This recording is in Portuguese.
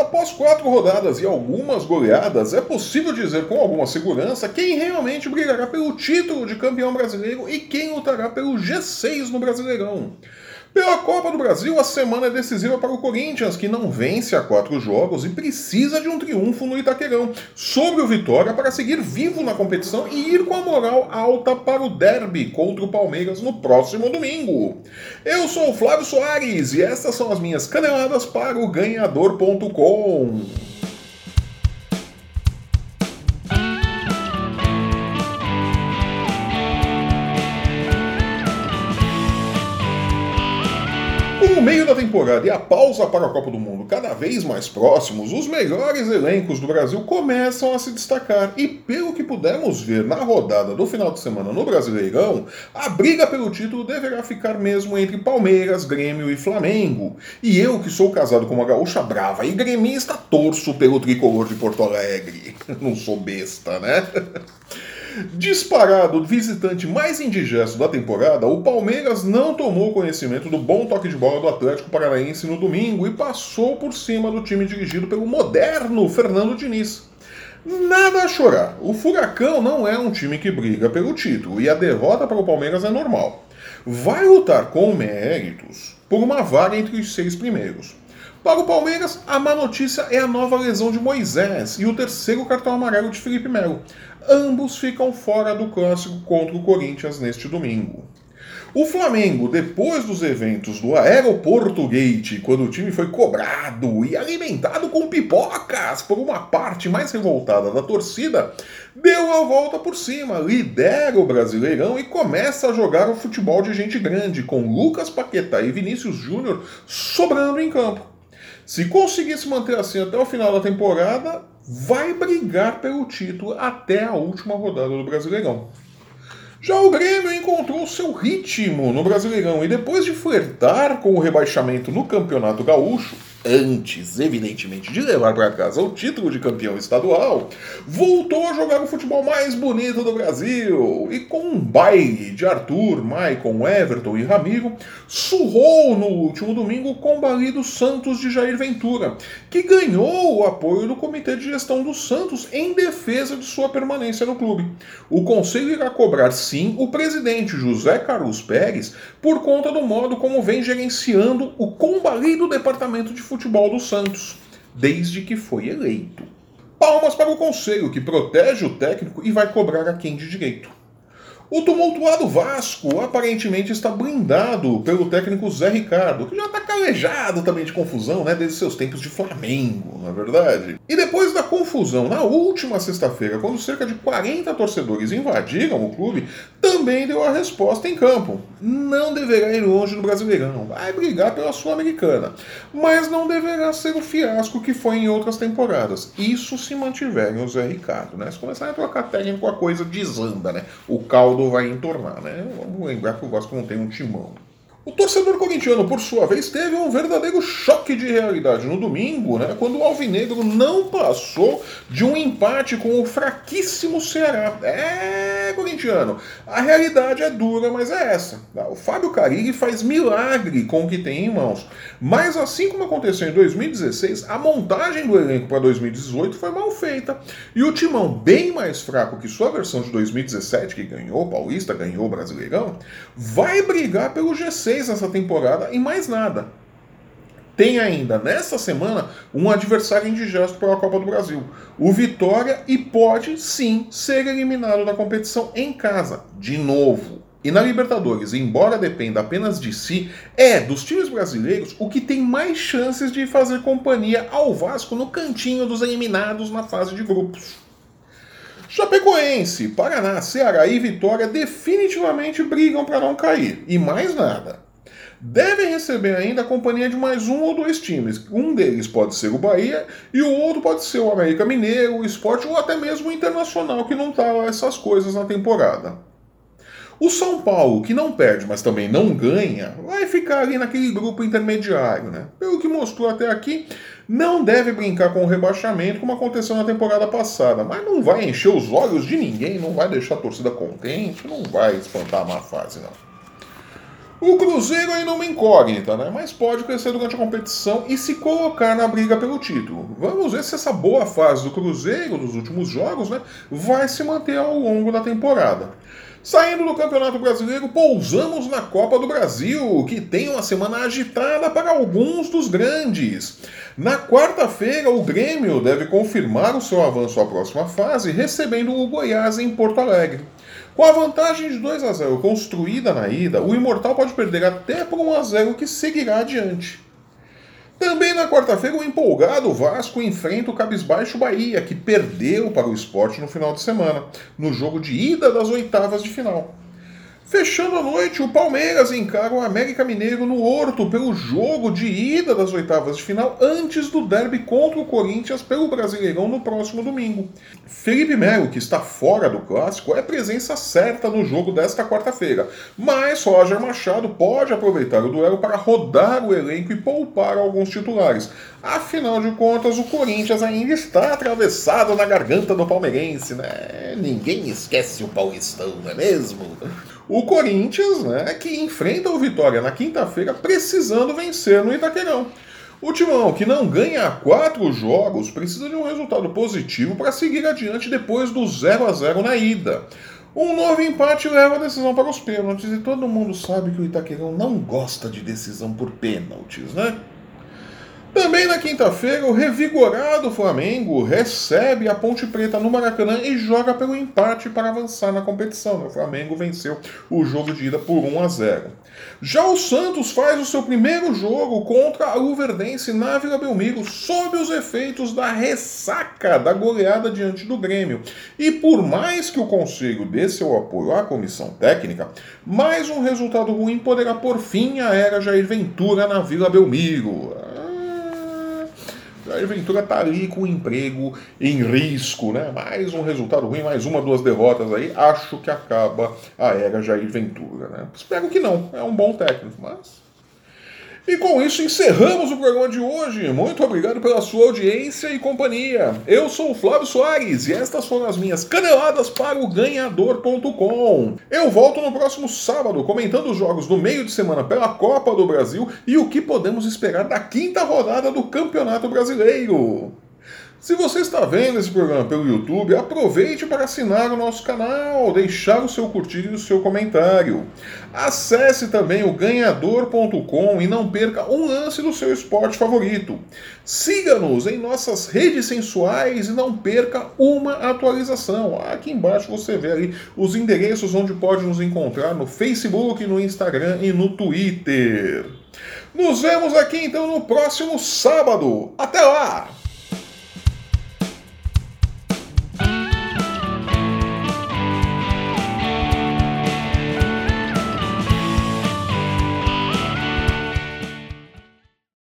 Após quatro rodadas e algumas goleadas, é possível dizer com alguma segurança quem realmente brigará pelo título de campeão brasileiro e quem lutará pelo G6 no Brasileirão. Pela Copa do Brasil, a semana é decisiva para o Corinthians, que não vence há quatro jogos e precisa de um triunfo no Itaquerão sobre o Vitória para seguir vivo na competição e ir com a moral alta para o derby contra o Palmeiras no próximo domingo. Eu sou o Flávio Soares e estas são as minhas caneladas para o ganhador.com. o meio da temporada e a pausa para a Copa do Mundo cada vez mais próximos, os melhores elencos do Brasil começam a se destacar. E pelo que pudemos ver na rodada do final de semana no Brasileirão, a briga pelo título deverá ficar mesmo entre Palmeiras, Grêmio e Flamengo. E eu, que sou casado com uma gaúcha brava e gremista, torço pelo tricolor de Porto Alegre. Não sou besta, né? Disparado visitante mais indigesto da temporada, o Palmeiras não tomou conhecimento do bom toque de bola do Atlético Paranaense no domingo e passou por cima do time dirigido pelo moderno Fernando Diniz. Nada a chorar. O Furacão não é um time que briga pelo título e a derrota para o Palmeiras é normal. Vai lutar com méritos por uma vaga entre os seis primeiros. Para o Palmeiras, a má notícia é a nova lesão de Moisés e o terceiro cartão amarelo de Felipe Melo. Ambos ficam fora do clássico contra o Corinthians neste domingo. O Flamengo, depois dos eventos do Aeroporto Gate, quando o time foi cobrado e alimentado com pipocas por uma parte mais revoltada da torcida, deu a volta por cima, lidera o Brasileirão e começa a jogar o futebol de gente grande, com Lucas Paquetá e Vinícius Júnior sobrando em campo. Se conseguir se manter assim até o final da temporada, vai brigar pelo título até a última rodada do Brasileirão. Já o Grêmio encontrou seu ritmo no Brasileirão e depois de flertar com o rebaixamento no Campeonato Gaúcho, antes, evidentemente, de levar para casa o título de campeão estadual, voltou a jogar o futebol mais bonito do Brasil e com um baile de Arthur, Maicon, Everton e Ramiro, surrou no último domingo com o balido Santos de Jair Ventura, que ganhou o apoio do Comitê de Gestão do Santos em defesa de sua permanência no clube. O conselho irá cobrar sim o presidente José Carlos Pérez por conta do modo como vem gerenciando o combalido departamento de futebol do Santos, desde que foi eleito. Palmas para o conselho, que protege o técnico e vai cobrar a quem de direito. O tumultuado Vasco aparentemente está blindado pelo técnico Zé Ricardo, que já está calejado também de confusão, né, desde seus tempos de Flamengo, na é verdade. E depois da confusão na última sexta-feira, quando cerca de 40 torcedores invadiram o clube, também deu a resposta em campo. Não deverá ir longe do Brasileirão, vai brigar pela Sul-Americana, mas não deverá ser o fiasco que foi em outras temporadas. Isso se mantiverem o Zé Ricardo, né? Se começarem a trocar técnico, a coisa desanda, né? O caldo vai entornar, né? Vamos lembrar que o Vasco não tem um timão. O torcedor corintiano, por sua vez, teve um verdadeiro choque de realidade no domingo, né, quando o Alvinegro não passou de um empate com o fraquíssimo Ceará. É, corintiano, a realidade é dura, mas é essa. O Fábio Carilli faz milagre com o que tem em mãos. Mas assim como aconteceu em 2016, a montagem do elenco para 2018 foi mal feita. E o timão, bem mais fraco que sua versão de 2017, que ganhou o Paulista, ganhou o Brasileirão, vai brigar pelo G6 6 nessa temporada e mais nada. Tem ainda nesta semana um adversário indigesto para a Copa do Brasil, o Vitória, e pode sim ser eliminado da competição em casa, de novo. E na Libertadores, embora dependa apenas de si, é dos times brasileiros o que tem mais chances de fazer companhia ao Vasco no cantinho dos eliminados na fase de grupos. Chapecoense, Paraná, Ceará e Vitória definitivamente brigam para não cair. E mais nada. Devem receber ainda a companhia de mais um ou dois times. Um deles pode ser o Bahia e o outro pode ser o América Mineiro, o Sport ou até mesmo o Internacional, que não tá essas coisas na temporada. O São Paulo, que não perde, mas também não ganha, vai ficar ali naquele grupo intermediário, né? Pelo que mostrou até aqui, não deve brincar com o rebaixamento como aconteceu na temporada passada, mas não vai encher os olhos de ninguém, não vai deixar a torcida contente, não vai espantar a má fase, não. O Cruzeiro ainda é uma incógnita, né? Mas pode crescer durante a competição e se colocar na briga pelo título. Vamos ver se essa boa fase do Cruzeiro dos últimos jogos, né, vai se manter ao longo da temporada. Saindo do Campeonato Brasileiro, pousamos na Copa do Brasil, que tem uma semana agitada para alguns dos grandes. Na quarta-feira, o Grêmio deve confirmar o seu avanço à próxima fase, recebendo o Goiás em Porto Alegre. Com a vantagem de 2 a 0 construída na ida, o Imortal pode perder até por 1 a 0 que seguirá adiante. Também na quarta-feira, o empolgado Vasco enfrenta o cabisbaixo Bahia, que perdeu para o esporte no final de semana, no jogo de ida das oitavas de final. Fechando a noite, o Palmeiras encara o América Mineiro no Horto pelo jogo de ida das oitavas de final antes do derby contra o Corinthians pelo Brasileirão no próximo domingo. Felipe Melo, que está fora do clássico, é presença certa no jogo desta quarta-feira, mas Roger Machado pode aproveitar o duelo para rodar o elenco e poupar alguns titulares. Afinal de contas, o Corinthians ainda está atravessado na garganta do palmeirense, né? Ninguém esquece o paulistão, não é mesmo? O Corinthians, né, que enfrenta o Vitória na quinta-feira precisando vencer no Itaquerão. O Timão, que não ganha quatro jogos, precisa de um resultado positivo para seguir adiante depois do 0 a 0 na ida. Um novo empate leva a decisão para os pênaltis e todo mundo sabe que o Itaquerão não gosta de decisão por pênaltis, né? Também na quinta-feira, o revigorado Flamengo recebe a Ponte Preta no Maracanã e joga pelo empate para avançar na competição. O Flamengo venceu o jogo de ida por 1 a 0. Já o Santos faz o seu primeiro jogo contra a Luverdense na Vila Belmiro, sob os efeitos da ressaca da goleada diante do Grêmio. E por mais que o Conselho dê seu apoio à comissão técnica, mais um resultado ruim poderá por fim a era Jair Ventura na Vila Belmiro. Jair Ventura tá ali com o emprego em risco, né? Mais um resultado ruim, mais uma, duas derrotas aí. Acho que acaba a era Jair Ventura, né? Espero que não. É um bom técnico, mas e com isso encerramos o programa de hoje. Muito obrigado pela sua audiência e companhia. Eu sou o Flávio Soares e estas foram as minhas caneladas para o ganhador.com. Eu volto no próximo sábado comentando os jogos do meio de semana pela Copa do Brasil e o que podemos esperar da quinta rodada do Campeonato Brasileiro. Se você está vendo esse programa pelo YouTube, aproveite para assinar o nosso canal, deixar o seu curtir e o seu comentário. Acesse também o ganhador.com e não perca um lance do seu esporte favorito. Siga-nos em nossas redes sensuais e não perca uma atualização. Aqui embaixo você vê ali os endereços onde pode nos encontrar no Facebook, no Instagram e no Twitter. Nos vemos aqui então no próximo sábado. Até lá!